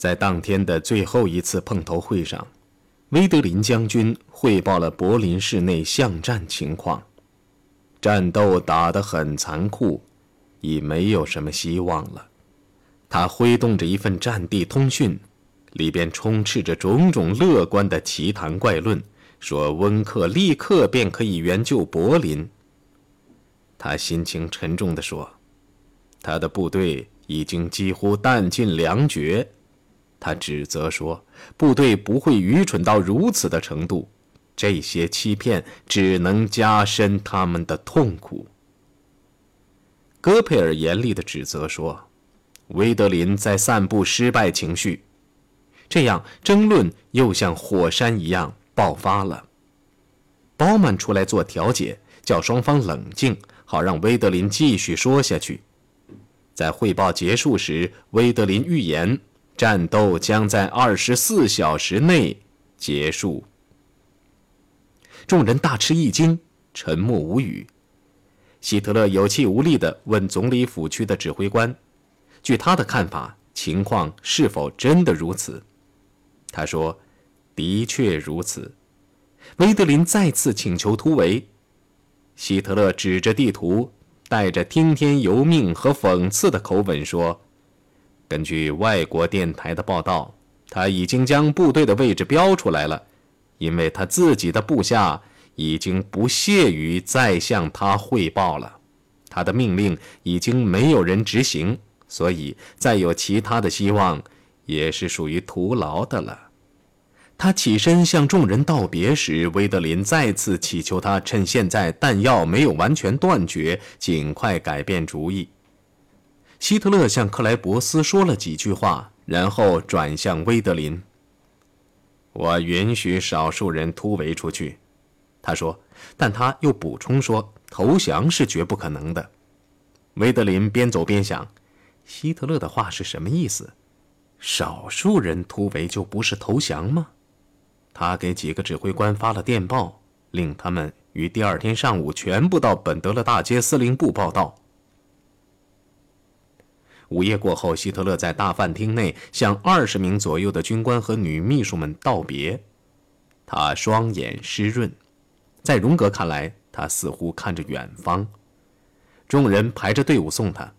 在当天的最后一次碰头会上，威德林将军汇报了柏林市内巷战情况。战斗打得很残酷，已没有什么希望了。他挥动着一份战地通讯，里边充斥着种种乐观的奇谈怪论，说温克立刻便可以援救柏林。他心情沉重地说：“他的部队已经几乎弹尽粮绝。”他指责说：“部队不会愚蠢到如此的程度。”这些欺骗只能加深他们的痛苦。戈佩尔严厉地指责说：“威德林在散布失败情绪。”这样争论又像火山一样爆发了。包曼出来做调解，叫双方冷静，好让威德林继续说下去。在汇报结束时，威德林预言战斗将在二十四小时内结束。众人大吃一惊，沉默无语。希特勒有气无力地问总理府区的指挥官：“据他的看法，情况是否真的如此？”他说：“的确如此。”威德林再次请求突围。希特勒指着地图，带着听天由命和讽刺的口吻说：“根据外国电台的报道，他已经将部队的位置标出来了。”因为他自己的部下已经不屑于再向他汇报了，他的命令已经没有人执行，所以再有其他的希望也是属于徒劳的了。他起身向众人道别时，威德林再次祈求他趁现在弹药没有完全断绝，尽快改变主意。希特勒向克莱伯斯说了几句话，然后转向威德林。我允许少数人突围出去，他说，但他又补充说，投降是绝不可能的。威德林边走边想，希特勒的话是什么意思？少数人突围就不是投降吗？他给几个指挥官发了电报，令他们于第二天上午全部到本德勒大街司令部报道。午夜过后，希特勒在大饭厅内向二十名左右的军官和女秘书们道别。他双眼湿润，在荣格看来，他似乎看着远方。众人排着队伍送他，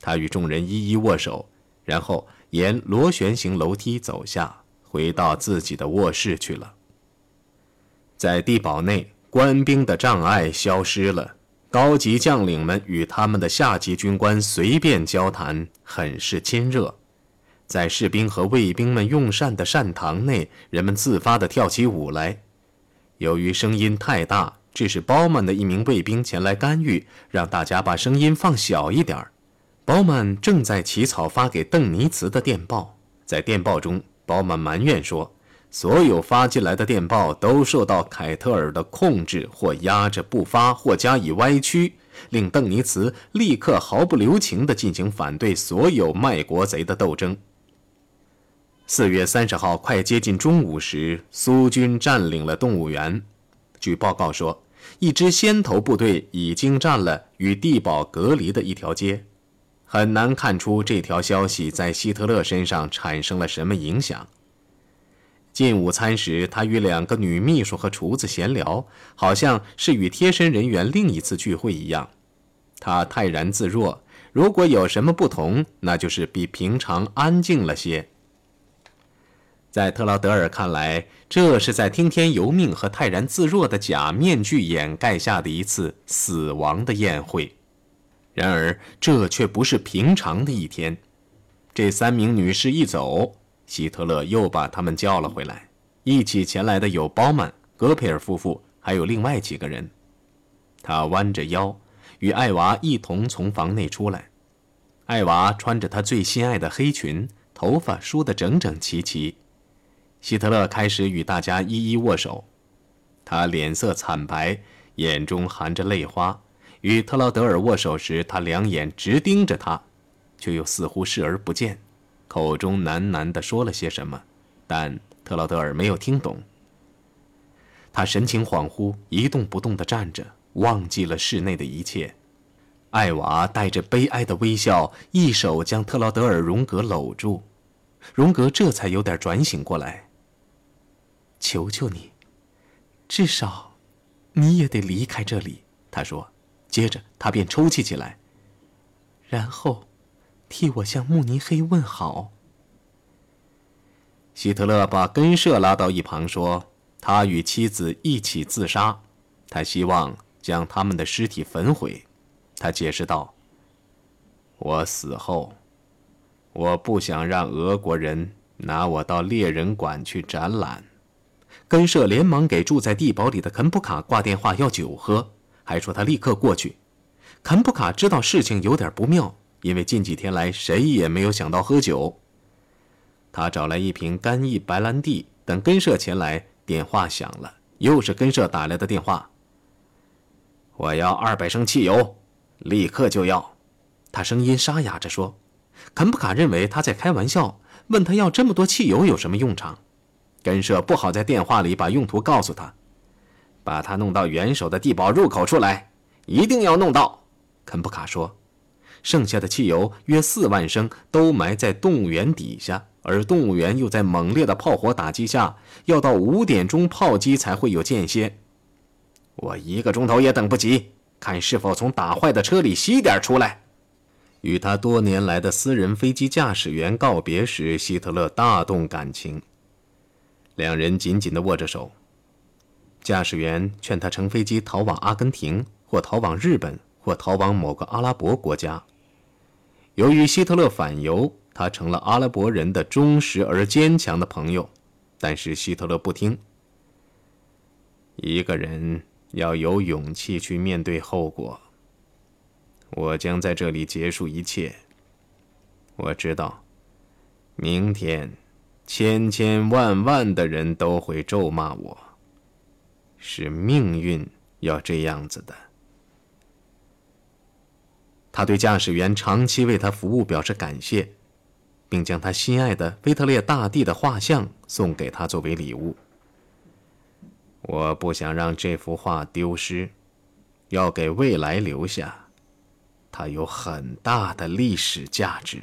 他与众人一一握手，然后沿螺旋形楼梯走下，回到自己的卧室去了。在地堡内，官兵的障碍消失了。高级将领们与他们的下级军官随便交谈，很是亲热。在士兵和卫兵们用膳的膳堂内，人们自发地跳起舞来。由于声音太大，致使包曼的一名卫兵前来干预，让大家把声音放小一点儿。包曼正在起草发给邓尼茨的电报，在电报中，包曼埋怨说。所有发进来的电报都受到凯特尔的控制，或压着不发，或加以歪曲，令邓尼茨立刻毫不留情地进行反对所有卖国贼的斗争。四月三十号快接近中午时，苏军占领了动物园。据报告说，一支先头部队已经占了与地堡隔离的一条街。很难看出这条消息在希特勒身上产生了什么影响。进午餐时，他与两个女秘书和厨子闲聊，好像是与贴身人员另一次聚会一样。他泰然自若，如果有什么不同，那就是比平常安静了些。在特劳德尔看来，这是在听天由命和泰然自若的假面具掩盖下的一次死亡的宴会。然而，这却不是平常的一天。这三名女士一走。希特勒又把他们叫了回来，一起前来的有包曼、戈培尔夫妇，还有另外几个人。他弯着腰，与艾娃一同从房内出来。艾娃穿着她最心爱的黑裙，头发梳得整整齐齐。希特勒开始与大家一一握手，他脸色惨白，眼中含着泪花。与特劳德尔握手时，他两眼直盯着他，却又似乎视而不见。口中喃喃地说了些什么，但特劳德尔没有听懂。他神情恍惚，一动不动地站着，忘记了室内的一切。艾娃带着悲哀的微笑，一手将特劳德尔荣格搂住。荣格这才有点转醒过来。求求你，至少，你也得离开这里。他说，接着他便抽泣起来。然后，替我向慕尼黑问好。希特勒把根舍拉到一旁说：“他与妻子一起自杀，他希望将他们的尸体焚毁。”他解释道：“我死后，我不想让俄国人拿我到猎人馆去展览。”根舍连忙给住在地堡里的肯普卡挂电话要酒喝，还说他立刻过去。肯普卡知道事情有点不妙，因为近几天来谁也没有想到喝酒。他找来一瓶干邑白兰地，等根舍前来，电话响了，又是根舍打来的电话。我要二百升汽油，立刻就要。他声音沙哑着说。肯普卡认为他在开玩笑，问他要这么多汽油有什么用场。根舍不好在电话里把用途告诉他，把他弄到元首的地堡入口处来，一定要弄到。肯普卡说，剩下的汽油约四万升都埋在动物园底下，而动物园又在猛烈的炮火打击下，要到五点钟炮击才会有间歇。我一个钟头也等不及，看是否从打坏的车里吸点出来。与他多年来的私人飞机驾驶员告别时，希特勒大动感情。两人紧紧地握着手。驾驶员劝他乘飞机逃往阿根廷，或逃往日本，或逃往某个阿拉伯国家。由于希特勒反犹，他成了阿拉伯人的忠实而坚强的朋友。但是希特勒不听。一个人要有勇气去面对后果。我将在这里结束一切。我知道，明天。千千万万的人都会咒骂我。是命运要这样子的。他对驾驶员长期为他服务表示感谢，并将他心爱的腓特烈大帝的画像送给他作为礼物。我不想让这幅画丢失，要给未来留下，它有很大的历史价值。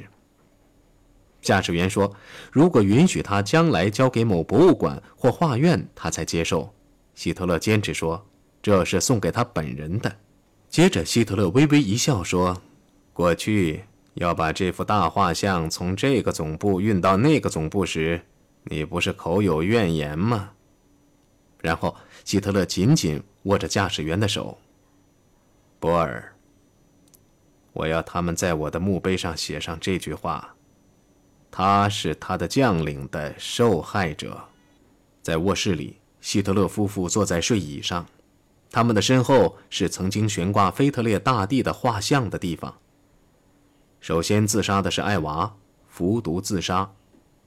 驾驶员说：“如果允许他将来交给某博物馆或画院，他才接受。”希特勒坚持说：“这是送给他本人的。”接着，希特勒微微一笑说：“过去要把这幅大画像从这个总部运到那个总部时，你不是口有怨言吗？”然后，希特勒紧紧握着驾驶员的手。博尔，我要他们在我的墓碑上写上这句话。他是他的将领的受害者。在卧室里，希特勒夫妇坐在睡椅上，他们的身后是曾经悬挂腓特烈大帝的画像的地方。首先自杀的是艾娃，服毒自杀。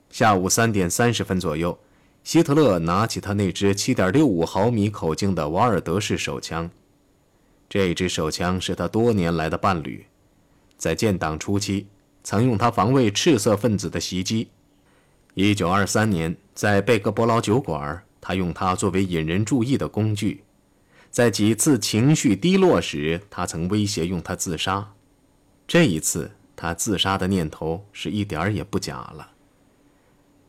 下午三点三十分左右，希特勒拿起他那支七点六五毫米口径的瓦尔德式手枪，这支手枪是他多年来的伴侣，在建党初期。曾用它防卫赤色分子的袭击。一九二三年，在贝格伯劳酒馆，他用它作为引人注意的工具。在几次情绪低落时，他曾威胁用它自杀。这一次，他自杀的念头是一点儿也不假了。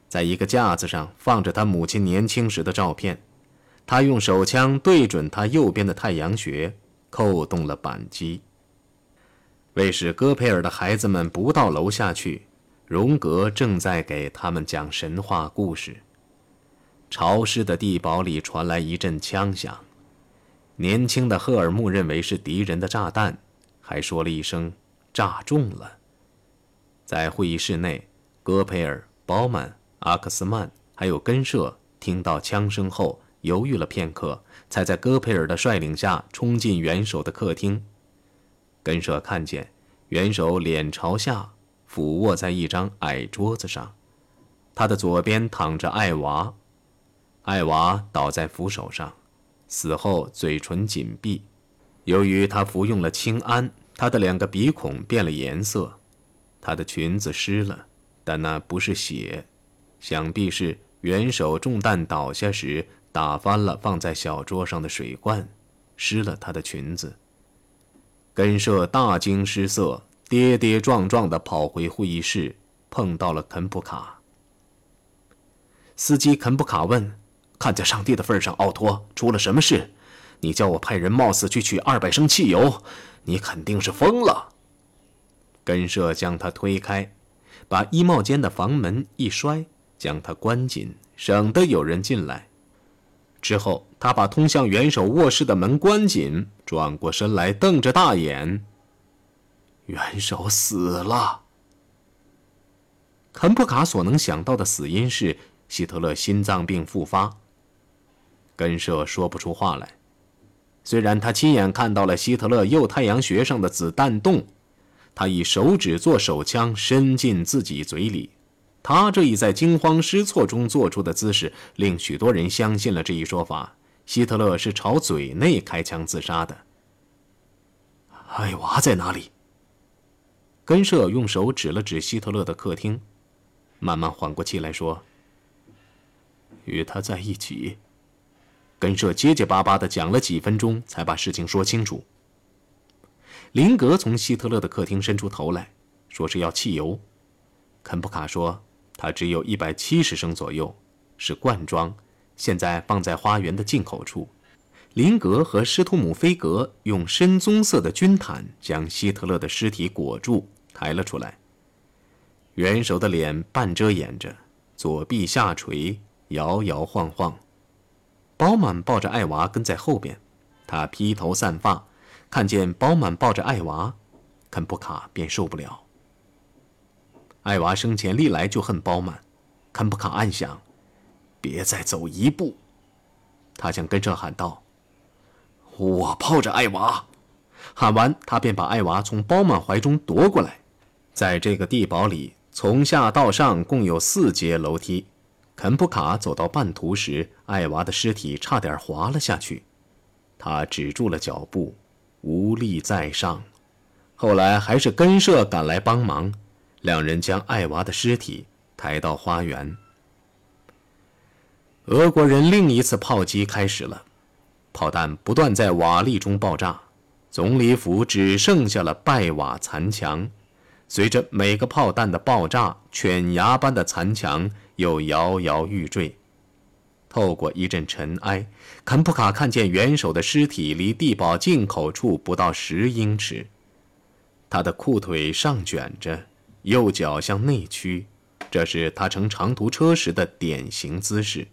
在一个架子上放着他母亲年轻时的照片，他用手枪对准他右边的太阳穴，扣动了扳机。为使戈培尔的孩子们不到楼下去，荣格正在给他们讲神话故事。潮湿的地堡里传来一阵枪响，年轻的赫尔木认为是敌人的炸弹，还说了一声“炸中了”。在会议室内，戈培尔、鲍曼、阿克斯曼还有根舍听到枪声后犹豫了片刻，才在戈培尔的率领下冲进元首的客厅。根舍看见元首脸朝下俯卧在一张矮桌子上，他的左边躺着艾娃，艾娃倒在扶手上，死后嘴唇紧闭。由于他服用了氰胺，他的两个鼻孔变了颜色，她的裙子湿了，但那不是血，想必是元首中弹倒下时打翻了放在小桌上的水罐，湿了他的裙子。根舍大惊失色，跌跌撞撞地跑回会议室，碰到了肯普卡。司机肯普卡问：“看在上帝的份上，奥托，出了什么事？你叫我派人冒死去取二百升汽油，你肯定是疯了。”根社将他推开，把衣帽间的房门一摔，将他关紧，省得有人进来。之后，他把通向元首卧室的门关紧，转过身来，瞪着大眼。元首死了。肯普卡所能想到的死因是。希特勒心脏病复发。根社说不出话来。虽然他亲眼看到了希特勒右太阳穴上的子弹洞，他以手指做手枪伸进自己嘴里。他这一在惊慌失措中做出的姿势，令许多人相信了这一说法：希特勒是朝嘴内开枪自杀的。艾娃在哪里？根社用手指了指希特勒的客厅，慢慢缓过气来说。与他在一起，根社结结巴巴的讲了几分钟，才把事情说清楚。林格从希特勒的客厅伸出头来，说是要汽油。肯普卡说他只有一百七十升左右，是罐装，现在放在花园的进口处。林格和施图姆菲格用深棕色的军毯将希特勒的尸体裹住，抬了出来。元首的脸半遮掩着，左臂下垂。摇摇晃晃，包满抱着艾娃跟在后边，他披头散发，看见包满抱着艾娃，肯普卡便受不了。艾娃生前历来就恨包满，肯普卡暗想：别再走一步。他想跟着喊道：“我抱着艾娃。”喊完，他便把艾娃从包满怀中夺过来。在这个地堡里，从下到上共有四节楼梯。肯普卡走到半途时，艾娃的尸体差点滑了下去，他止住了脚步，无力再上。后来还是根社赶来帮忙，两人将艾娃的尸体抬到花园。俄国人另一次炮击开始了，炮弹不断在瓦砾中爆炸，总理府只剩下了败瓦残墙。随着每个炮弹的爆炸，犬牙般的残墙。又摇摇欲坠。透过一阵尘埃，肯普卡看见元首的尸体离地堡进口处不到十英尺。他的裤腿上卷着，右脚向内屈，这是他乘长途车时的典型姿势。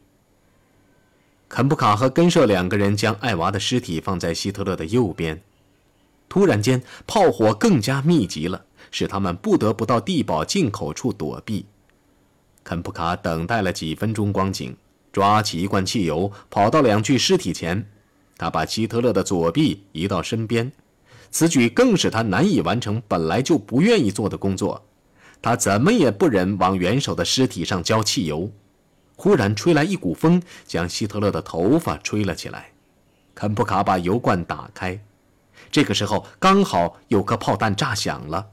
肯普卡和根社两个人将艾娃的尸体放在希特勒的右边。突然间，炮火更加密集了，使他们不得不到地堡进口处躲避。肯普卡等待了几分钟光景，抓起一罐汽油，跑到两具尸体前。他把希特勒的左臂移到身边，此举更使他难以完成本来就不愿意做的工作。他怎么也不忍往元首的尸体上浇汽油。忽然吹来一股风，将希特勒的头发吹了起来。肯普卡把油罐打开，这个时候刚好有颗炮弹炸响了，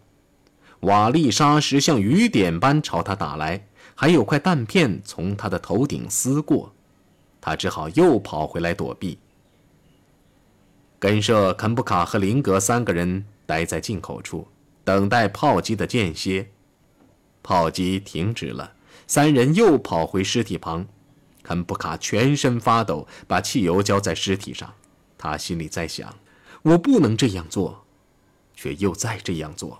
瓦砾沙石像雨点般朝他打来。还有块弹片从他的头顶撕过，他只好又跑回来躲避。根社、肯布卡和林格三个人待在进口处，等待炮击的间歇。炮击停止了，三人又跑回尸体旁。肯布卡全身发抖，把汽油浇在尸体上。他心里在想：我不能这样做，却又在这样做。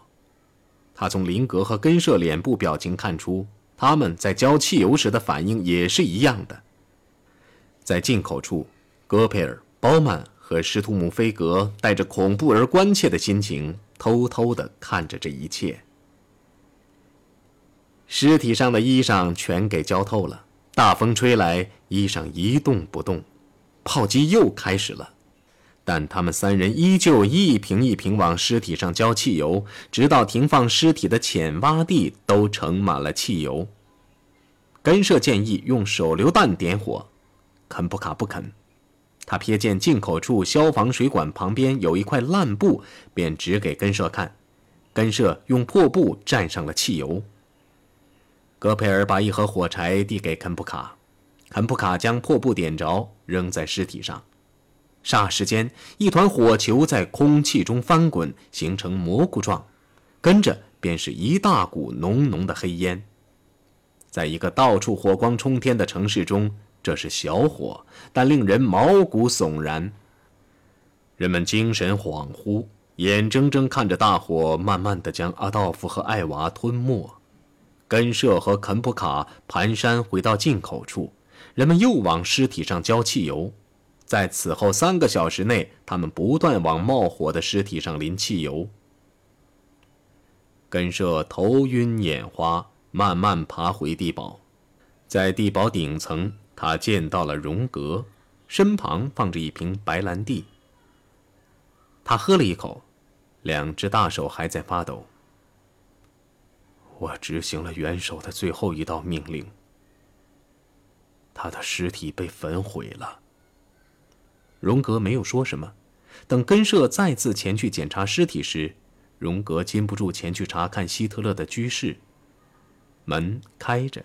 他从林格和根社脸部表情看出。他们在浇汽油时的反应也是一样的。在进口处，戈培尔、包曼和施图姆菲格带着恐怖而关切的心情，偷偷地看着这一切。尸体上的衣裳全给浇透了，大风吹来，衣裳一动不动。炮击又开始了。但他们三人依旧一瓶一瓶往尸体上浇汽油，直到停放尸体的浅洼地都盛满了汽油。根社建议用手榴弹点火，肯布卡不肯。他瞥见进口处消防水管旁边有一块烂布，便指给根社看。根社用破布蘸上了汽油。戈培尔把一盒火柴递给肯布卡，肯布卡将破布点着，扔在尸体上。霎时间，一团火球在空气中翻滚，形成蘑菇状，跟着便是一大股浓浓的黑烟。在一个到处火光冲天的城市中，这是小火，但令人毛骨悚然。人们精神恍惚，眼睁睁看着大火慢慢的将阿道夫和艾娃吞没。根舍和肯普卡蹒跚回到进口处，人们又往尸体上浇汽油。在此后三个小时内，他们不断往冒火的尸体上淋汽油。根舍头晕眼花，慢慢爬回地堡，在地堡顶层，他见到了荣格，身旁放着一瓶白兰地。他喝了一口，两只大手还在发抖。我执行了元首的最后一道命令。他的尸体被焚毁了。荣格没有说什么。等根舍再次前去检查尸体时，荣格禁不住前去查看希特勒的居室。门开着，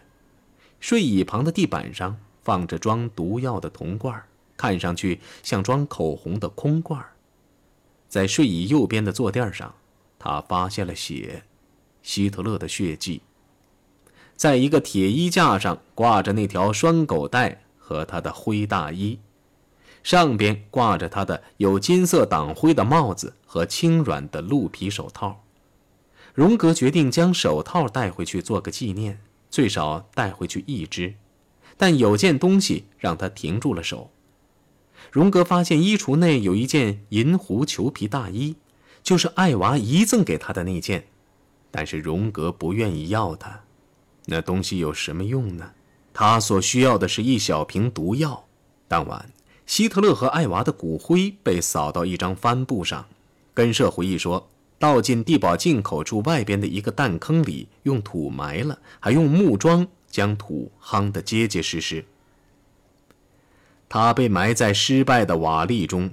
睡椅旁的地板上放着装毒药的铜罐，看上去像装口红的空罐。在睡椅右边的坐垫上，他发现了血，希特勒的血迹。在一个铁衣架上挂着那条拴狗带和他的灰大衣，上边挂着他的有金色党徽的帽子和轻软的鹿皮手套。荣格决定将手套带回去做个纪念，最少带回去一只。但有件东西让他停住了手。荣格发现衣橱内有一件银狐裘皮大衣，就是艾娃遗赠给他的那件，但是荣格不愿意要它。那东西有什么用呢？他所需要的是一小瓶毒药。当晚，希特勒和艾娃的骨灰被扫到一张帆布上。根舍回忆说，倒进地堡进口处外边的一个弹坑里，用土埋了，还用木桩将土夯得结结实实。他被埋在失败的瓦砾中，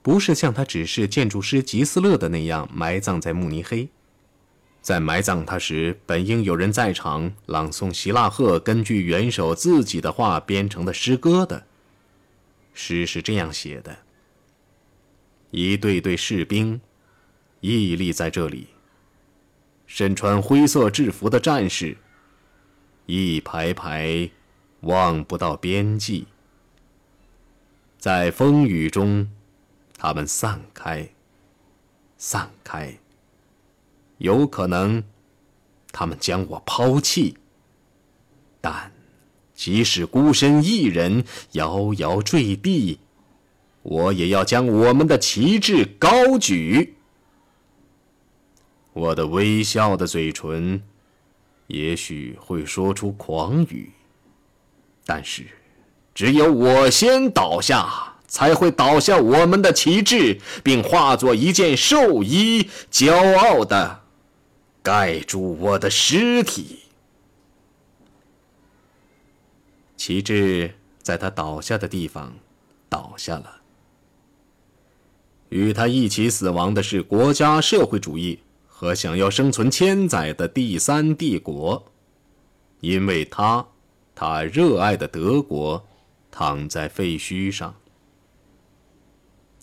不是像他指示建筑师吉斯勒的那样埋葬在慕尼黑。在埋葬他时，本应有人在场朗诵希腊赫根据元首自己的话编成的诗歌的。诗是这样写的：一队队士兵屹立在这里，身穿灰色制服的战士，一排排望不到边际。在风雨中，他们散开，散开。有可能，他们将我抛弃。但，即使孤身一人摇摇坠地，我也要将我们的旗帜高举。我的微笑的嘴唇，也许会说出狂语，但是。只有我先倒下，才会倒下我们的旗帜，并化作一件寿衣，骄傲的盖住我的尸体。旗帜在他倒下的地方倒下了。与他一起死亡的是国家社会主义和想要生存千载的第三帝国，因为他，他热爱的德国。躺在废墟上，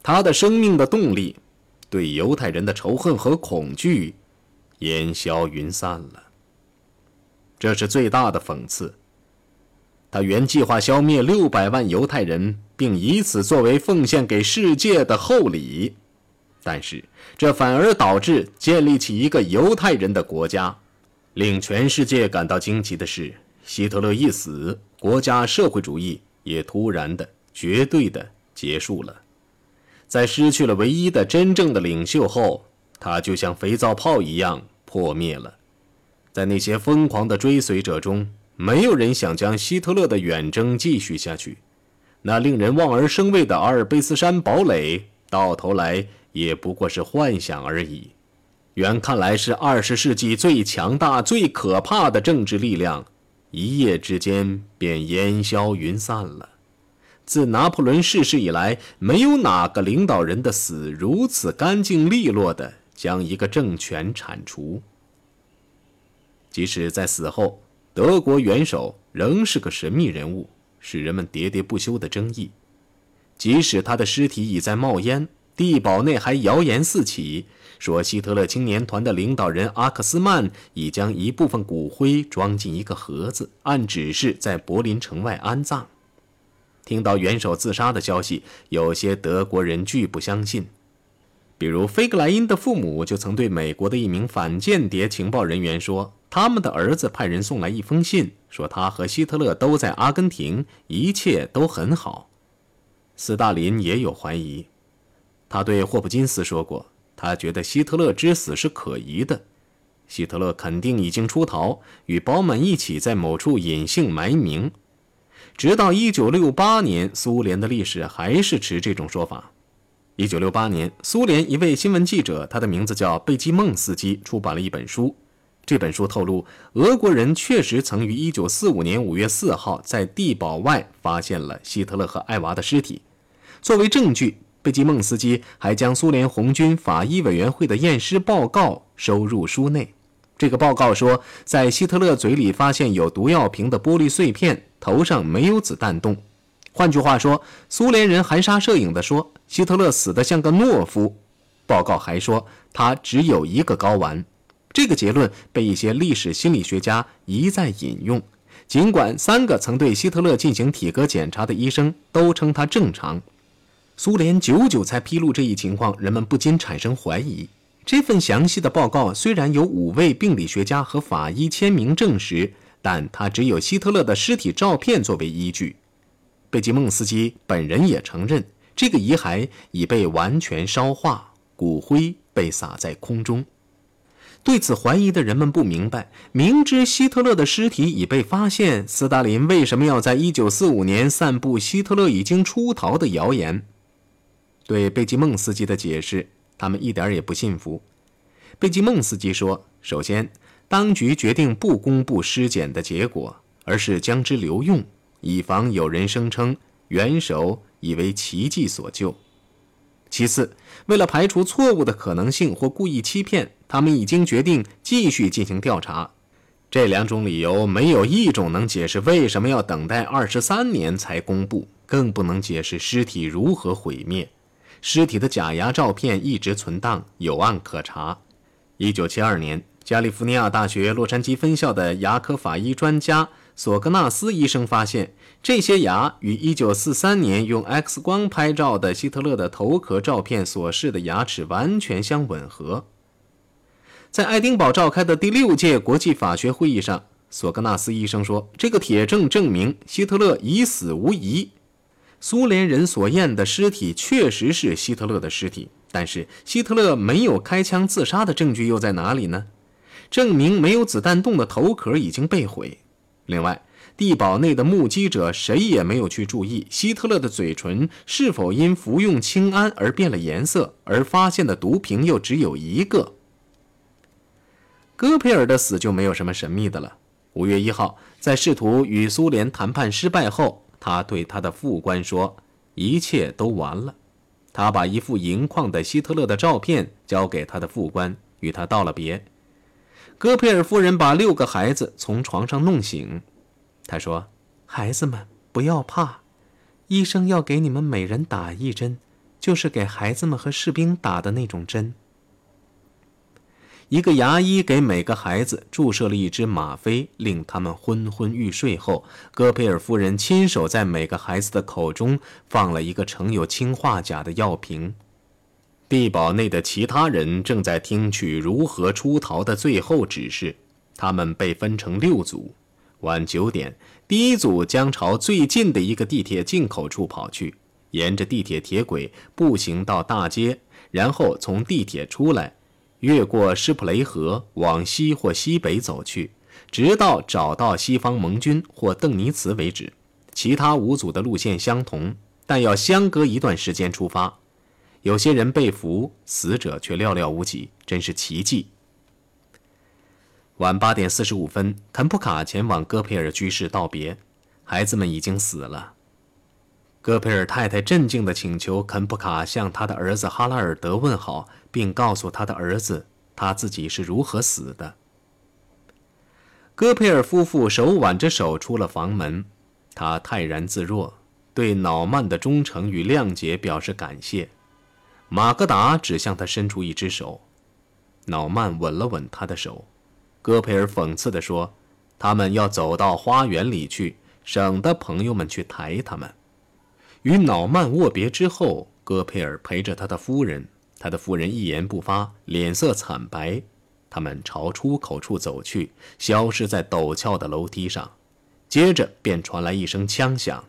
他的生命的动力，对犹太人的仇恨和恐惧，烟消云散了。这是最大的讽刺。他原计划消灭六百万犹太人，并以此作为奉献给世界的厚礼，但是这反而导致建立起一个犹太人的国家。令全世界感到惊奇的是，希特勒一死，国家社会主义。也突然的、绝对的结束了。在失去了唯一的真正的领袖后，他就像肥皂泡一样破灭了。在那些疯狂的追随者中，没有人想将希特勒的远征继续下去。那令人望而生畏的阿尔卑斯山堡垒，到头来也不过是幻想而已。原看来是二十世纪最强大、最可怕的政治力量。一夜之间便烟消云散了。自拿破仑逝世以来，没有哪个领导人的死如此干净利落地将一个政权铲除。即使在死后，德国元首仍是个神秘人物，使人们喋喋不休的争议。即使他的尸体已在冒烟，地堡内还谣言四起，说希特勒青年团的领导人阿克斯曼已将一部分骨灰装进一个盒子，按指示在柏林城外安葬。听到元首自杀的消息，有些德国人拒不相信。比如，菲格莱因的父母就曾对美国的一名反间谍情报人员说，他们的儿子派人送来一封信，说他和希特勒都在阿根廷，一切都很好。斯大林也有怀疑，他对霍普金斯说过，他觉得希特勒之死是可疑的，希特勒肯定已经出逃，与保满一起在某处隐姓埋名。直到1968年，苏联的历史还是持这种说法。1968年，苏联一位新闻记者，他的名字叫贝基孟斯基，出版了一本书。这本书透露，俄国人确实曾于1945年5月4号在地堡外发现了希特勒和艾娃的尸体。作为证据，贝基孟斯基还将苏联红军法医委员会的验尸报告收入书内。这个报告说，在希特勒嘴里发现有毒药瓶的玻璃碎片，头上没有子弹洞。换句话说，苏联人含沙射影地说，希特勒死得像个懦夫。报告还说，他只有一个睾丸。这个结论被一些历史心理学家一再引用，尽管三个曾对希特勒进行体格检查的医生都称他正常。苏联久久才披露这一情况，人们不禁产生怀疑。这份详细的报告虽然有五位病理学家和法医签名证实，但他只有希特勒的尸体照片作为依据。贝吉孟斯基本人也承认，这个遗骸已被完全烧化，骨灰被撒在空中。对此怀疑的人们不明白，明知希特勒的尸体已被发现，斯大林为什么要在1945年散布希特勒已经出逃的谣言？对贝吉孟斯基的解释。他们一点也不信服。贝吉孟斯基说：“首先，当局决定不公布尸检的结果，而是将之留用，以防有人声称元首已为奇迹所救。其次，为了排除错误的可能性或故意欺骗，他们已经决定继续进行调查。这两种理由没有一种能解释为什么要等待二十三年才公布，更不能解释尸体如何毁灭。”尸体的假牙照片一直存档，有案可查。一九七二年，加利福尼亚大学洛杉矶分校的牙科法医专家索格纳斯医生发现，这些牙与一九四三年用 X 光拍照的希特勒的头壳照片所示的牙齿完全相吻合。在爱丁堡召开的第六届国际法学会议上，索格纳斯医生说：“这个铁证证明希特勒已死无疑。”苏联人所验的尸体确实是希特勒的尸体，但是希特勒没有开枪自杀的证据又在哪里呢？证明没有子弹洞的头壳已经被毁。另外，地堡内的目击者谁也没有去注意希特勒的嘴唇是否因服用氢胺而变了颜色，而发现的毒瓶又只有一个。戈培尔的死就没有什么神秘的了。五月一号，在试图与苏联谈判失败后。他对他的副官说：“一切都完了。”他把一副银矿的希特勒的照片交给他的副官，与他道了别。戈培尔夫人把六个孩子从床上弄醒。他说：“孩子们，不要怕，医生要给你们每人打一针，就是给孩子们和士兵打的那种针。”一个牙医给每个孩子注射了一支吗啡，令他们昏昏欲睡后，戈培尔夫人亲手在每个孩子的口中放了一个盛有氰化钾的药瓶。地堡内的其他人正在听取如何出逃的最后指示，他们被分成六组。晚九点，第一组将朝最近的一个地铁进口处跑去，沿着地铁铁轨步行到大街，然后从地铁出来。越过施普雷河往西或西北走去，直到找到西方盟军或邓尼茨为止。其他五组的路线相同，但要相隔一段时间出发。有些人被俘，死者却寥寥无几，真是奇迹。晚八点四十五分，肯普卡前往戈培尔居室道别，孩子们已经死了。戈培尔太太镇静地请求肯普卡向他的儿子哈拉尔德问好，并告诉他的儿子他自己是如何死的。戈培尔夫妇手挽着手出了房门，他泰然自若，对瑙曼的忠诚与谅解表示感谢。马格达只向他伸出一只手，瑙曼吻了吻他的手。戈培尔讽刺地说：“他们要走到花园里去，省得朋友们去抬他们。”与瑙曼握别之后，戈培尔陪着他的夫人，他的夫人一言不发，脸色惨白。他们朝出口处走去，消失在陡峭的楼梯上。接着便传来一声枪响，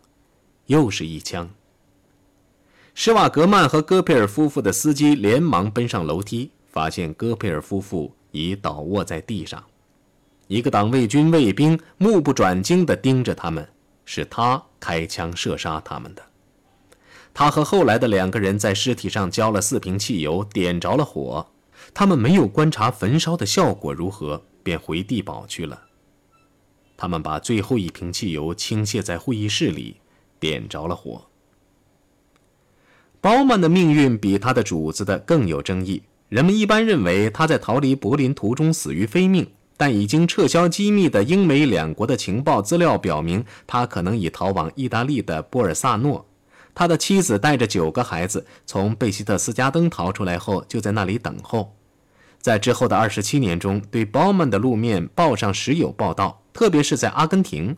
又是一枪。施瓦格曼和戈培尔夫妇的司机连忙奔上楼梯，发现戈培尔夫妇已倒卧在地上。一个党卫军卫兵目不转睛地盯着他们，是他开枪射杀他们的。他和后来的两个人在尸体上浇了四瓶汽油，点着了火。他们没有观察焚烧的效果如何，便回地堡去了。他们把最后一瓶汽油倾泻在会议室里，点着了火。包曼的命运比他的主子的更有争议。人们一般认为他在逃离柏林途中死于非命，但已经撤销机密的英美两国的情报资料表明，他可能已逃往意大利的波尔萨诺。他的妻子带着九个孩子从贝希特斯加登逃出来后，就在那里等候。在之后的二十七年中，对鲍曼的露面，报上时有报道，特别是在阿根廷。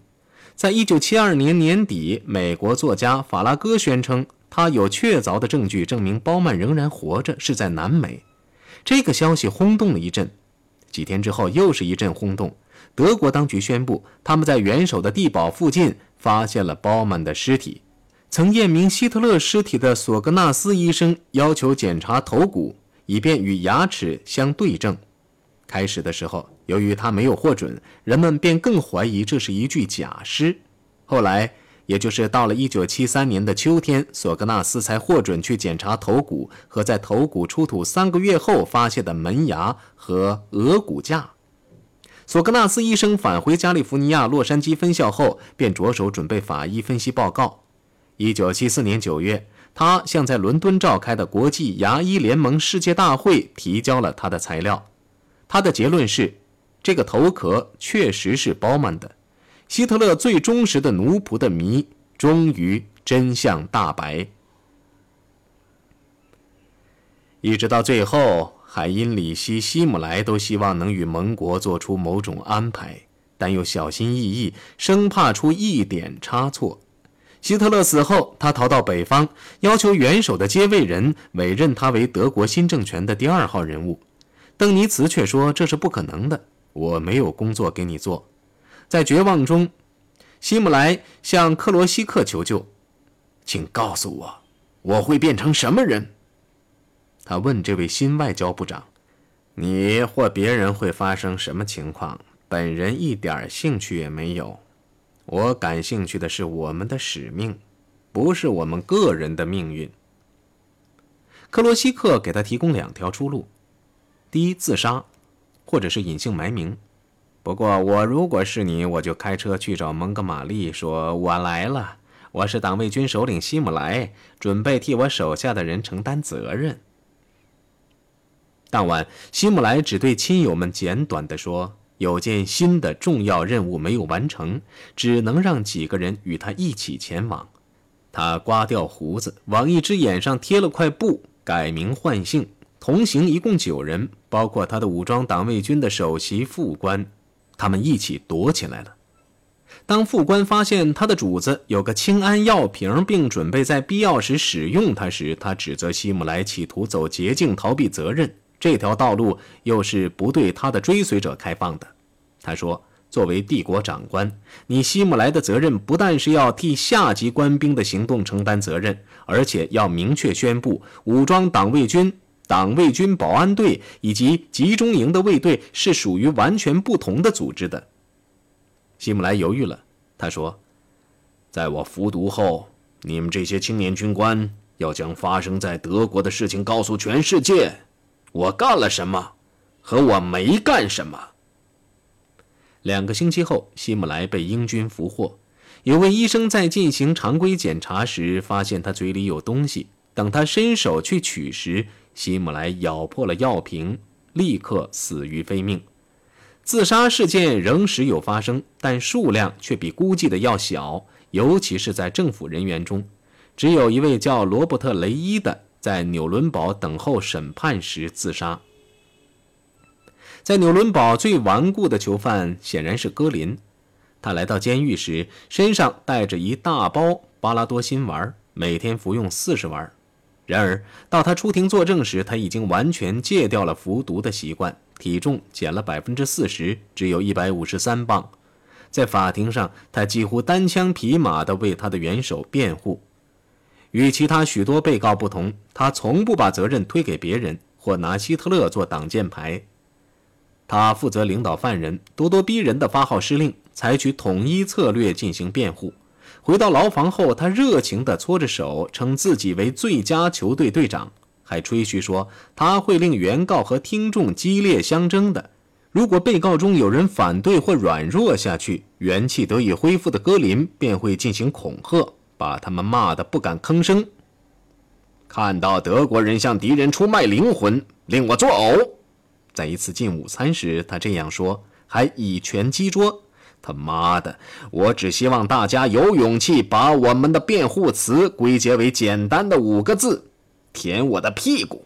在一九七二年年底，美国作家法拉戈宣称。他有确凿的证据证明包曼仍然活着，是在南美。这个消息轰动了一阵。几天之后，又是一阵轰动。德国当局宣布，他们在元首的地堡附近发现了包曼的尸体。曾验明希特勒尸体的索格纳斯医生要求检查头骨，以便与牙齿相对证。开始的时候，由于他没有获准，人们便更怀疑这是一具假尸。后来。也就是到了一九七三年的秋天，索格纳斯才获准去检查头骨和在头骨出土三个月后发现的门牙和额骨架。索格纳斯医生返回加利福尼亚洛杉矶分校后，便着手准备法医分析报告。一九七四年九月，他向在伦敦召开的国际牙医联盟世界大会提交了他的材料。他的结论是，这个头壳确实是包曼的。希特勒最忠实的奴仆的谜，终于真相大白。一直到最后，海因里希·希姆莱都希望能与盟国做出某种安排，但又小心翼翼，生怕出一点差错。希特勒死后，他逃到北方，要求元首的接位人委任他为德国新政权的第二号人物。邓尼茨却说这是不可能的，我没有工作给你做。在绝望中，希姆莱向克罗西克求救：“请告诉我，我会变成什么人？”他问这位新外交部长：“你或别人会发生什么情况？本人一点兴趣也没有。我感兴趣的是我们的使命，不是我们个人的命运。”克罗西克给他提供两条出路：第一，自杀，或者是隐姓埋名。不过，我如果是你，我就开车去找蒙哥马利，说我来了，我是党卫军首领希姆莱，准备替我手下的人承担责任。当晚，希姆莱只对亲友们简短地说，有件新的重要任务没有完成，只能让几个人与他一起前往。他刮掉胡子，往一只眼上贴了块布，改名换姓。同行一共九人，包括他的武装党卫军的首席副官。他们一起躲起来了。当副官发现他的主子有个清安药瓶，并准备在必要时使用它时，他指责希姆莱企图走捷径逃避责任。这条道路又是不对他的追随者开放的。他说：“作为帝国长官，你希姆莱的责任不但是要替下级官兵的行动承担责任，而且要明确宣布武装党卫军。”党卫军保安队以及集中营的卫队是属于完全不同的组织的。希姆莱犹豫了，他说：“在我服毒后，你们这些青年军官要将发生在德国的事情告诉全世界。我干了什么，和我没干什么。”两个星期后，希姆莱被英军俘获。有位医生在进行常规检查时发现他嘴里有东西，等他伸手去取时。希姆莱咬破了药瓶，立刻死于非命。自杀事件仍时有发生，但数量却比估计的要小，尤其是在政府人员中。只有一位叫罗伯特·雷伊的，在纽伦堡等候审判时自杀。在纽伦堡最顽固的囚犯显然是戈林。他来到监狱时，身上带着一大包巴拉多辛丸，每天服用四十丸。然而，到他出庭作证时，他已经完全戒掉了服毒的习惯，体重减了百分之四十，只有一百五十三磅。在法庭上，他几乎单枪匹马地为他的元首辩护。与其他许多被告不同，他从不把责任推给别人或拿希特勒做挡箭牌。他负责领导犯人，咄咄逼人地发号施令，采取统一策略进行辩护。回到牢房后，他热情地搓着手，称自己为最佳球队队长，还吹嘘说他会令原告和听众激烈相争的。如果被告中有人反对或软弱下去，元气得以恢复的戈林便会进行恐吓。把他们骂得不敢吭声。看到德国人向敌人出卖灵魂，令我作呕。在一次进午餐时，他这样说，还以拳击桌。他妈的！我只希望大家有勇气把我们的辩护词归结为简单的五个字：舔我的屁股。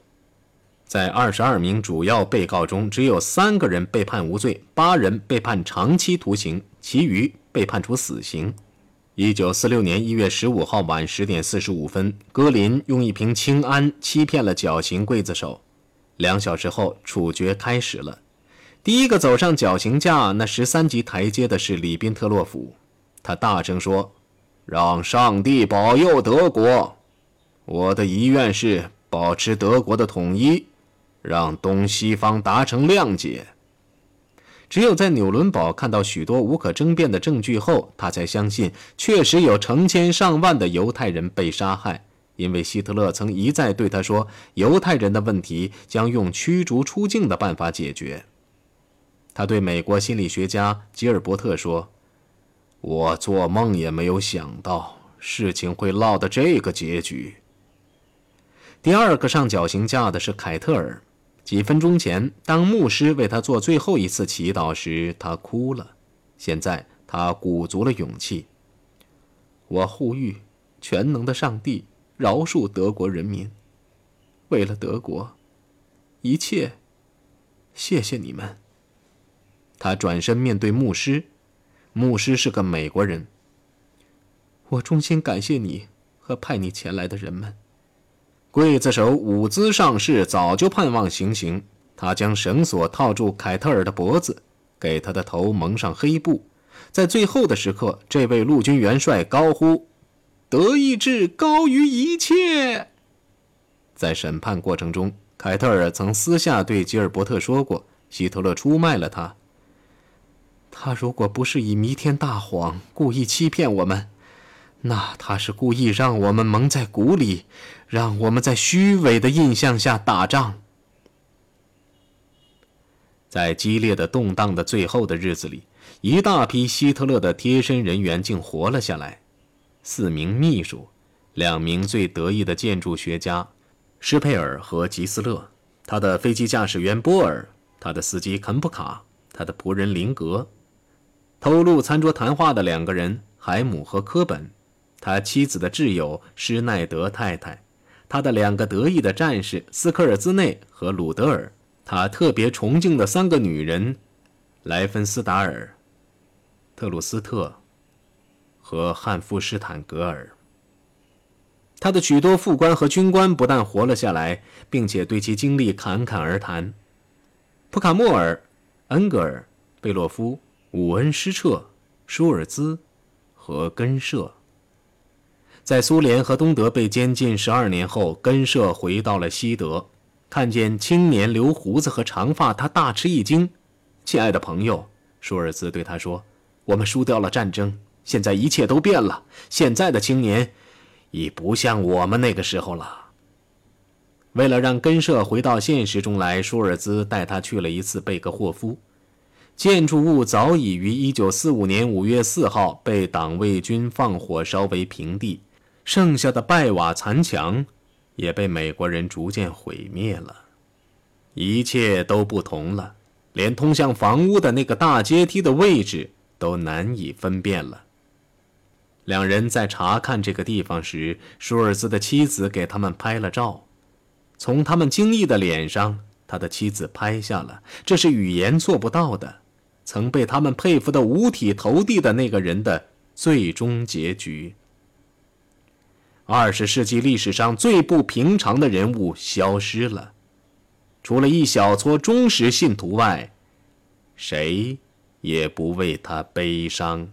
在二十二名主要被告中，只有三个人被判无罪，八人被判长期徒刑，其余被判处死刑。一九四六年一月十五号晚十点四十五分，戈林用一瓶氰胺欺骗了绞刑刽子手。两小时后，处决开始了。第一个走上绞刑架那十三级台阶的是里宾特洛甫，他大声说：“让上帝保佑德国！我的遗愿是保持德国的统一，让东西方达成谅解。”只有在纽伦堡看到许多无可争辩的证据后，他才相信确实有成千上万的犹太人被杀害。因为希特勒曾一再对他说，犹太人的问题将用驱逐出境的办法解决。他对美国心理学家吉尔伯特说：“我做梦也没有想到事情会落得这个结局。”第二个上绞刑架的是凯特尔。几分钟前，当牧师为他做最后一次祈祷时，他哭了。现在，他鼓足了勇气。我呼吁全能的上帝饶恕德国人民，为了德国，一切，谢谢你们。他转身面对牧师，牧师是个美国人。我衷心感谢你和派你前来的人们。刽子手伍兹上士早就盼望行刑，他将绳索套住凯特尔的脖子，给他的头蒙上黑布。在最后的时刻，这位陆军元帅高呼：“德意志高于一切！”在审判过程中，凯特尔曾私下对吉尔伯特说过：“希特勒出卖了他。他如果不是以弥天大谎故意欺骗我们。”那他是故意让我们蒙在鼓里，让我们在虚伪的印象下打仗。在激烈的动荡的最后的日子里，一大批希特勒的贴身人员竟活了下来：四名秘书，两名最得意的建筑学家施佩尔和吉斯勒，他的飞机驾驶员波尔，他的司机肯普卡，他的仆人林格，偷录餐桌谈话的两个人海姆和科本。他妻子的挚友施耐德太太，他的两个得意的战士斯科尔兹内和鲁德尔，他特别崇敬的三个女人莱芬斯达尔、特鲁斯特和汉夫施坦格尔。他的许多副官和军官不但活了下来，并且对其经历侃侃而谈。普卡莫尔、恩格尔、贝洛夫、武恩施彻、舒尔兹和根舍。在苏联和东德被监禁十二年后，根舍回到了西德，看见青年留胡子和长发，他大吃一惊。亲爱的朋友，舒尔兹对他说：“我们输掉了战争，现在一切都变了。现在的青年已不像我们那个时候了。”为了让根舍回到现实中来，舒尔兹带他去了一次贝格霍夫。建筑物早已于1945年5月4号被党卫军放火烧为平地。剩下的败瓦残墙，也被美国人逐渐毁灭了。一切都不同了，连通向房屋的那个大阶梯的位置都难以分辨了。两人在查看这个地方时，舒尔兹的妻子给他们拍了照。从他们惊异的脸上，他的妻子拍下了，这是语言做不到的。曾被他们佩服的五体投地的那个人的最终结局。二十世纪历史上最不平常的人物消失了，除了一小撮忠实信徒外，谁也不为他悲伤。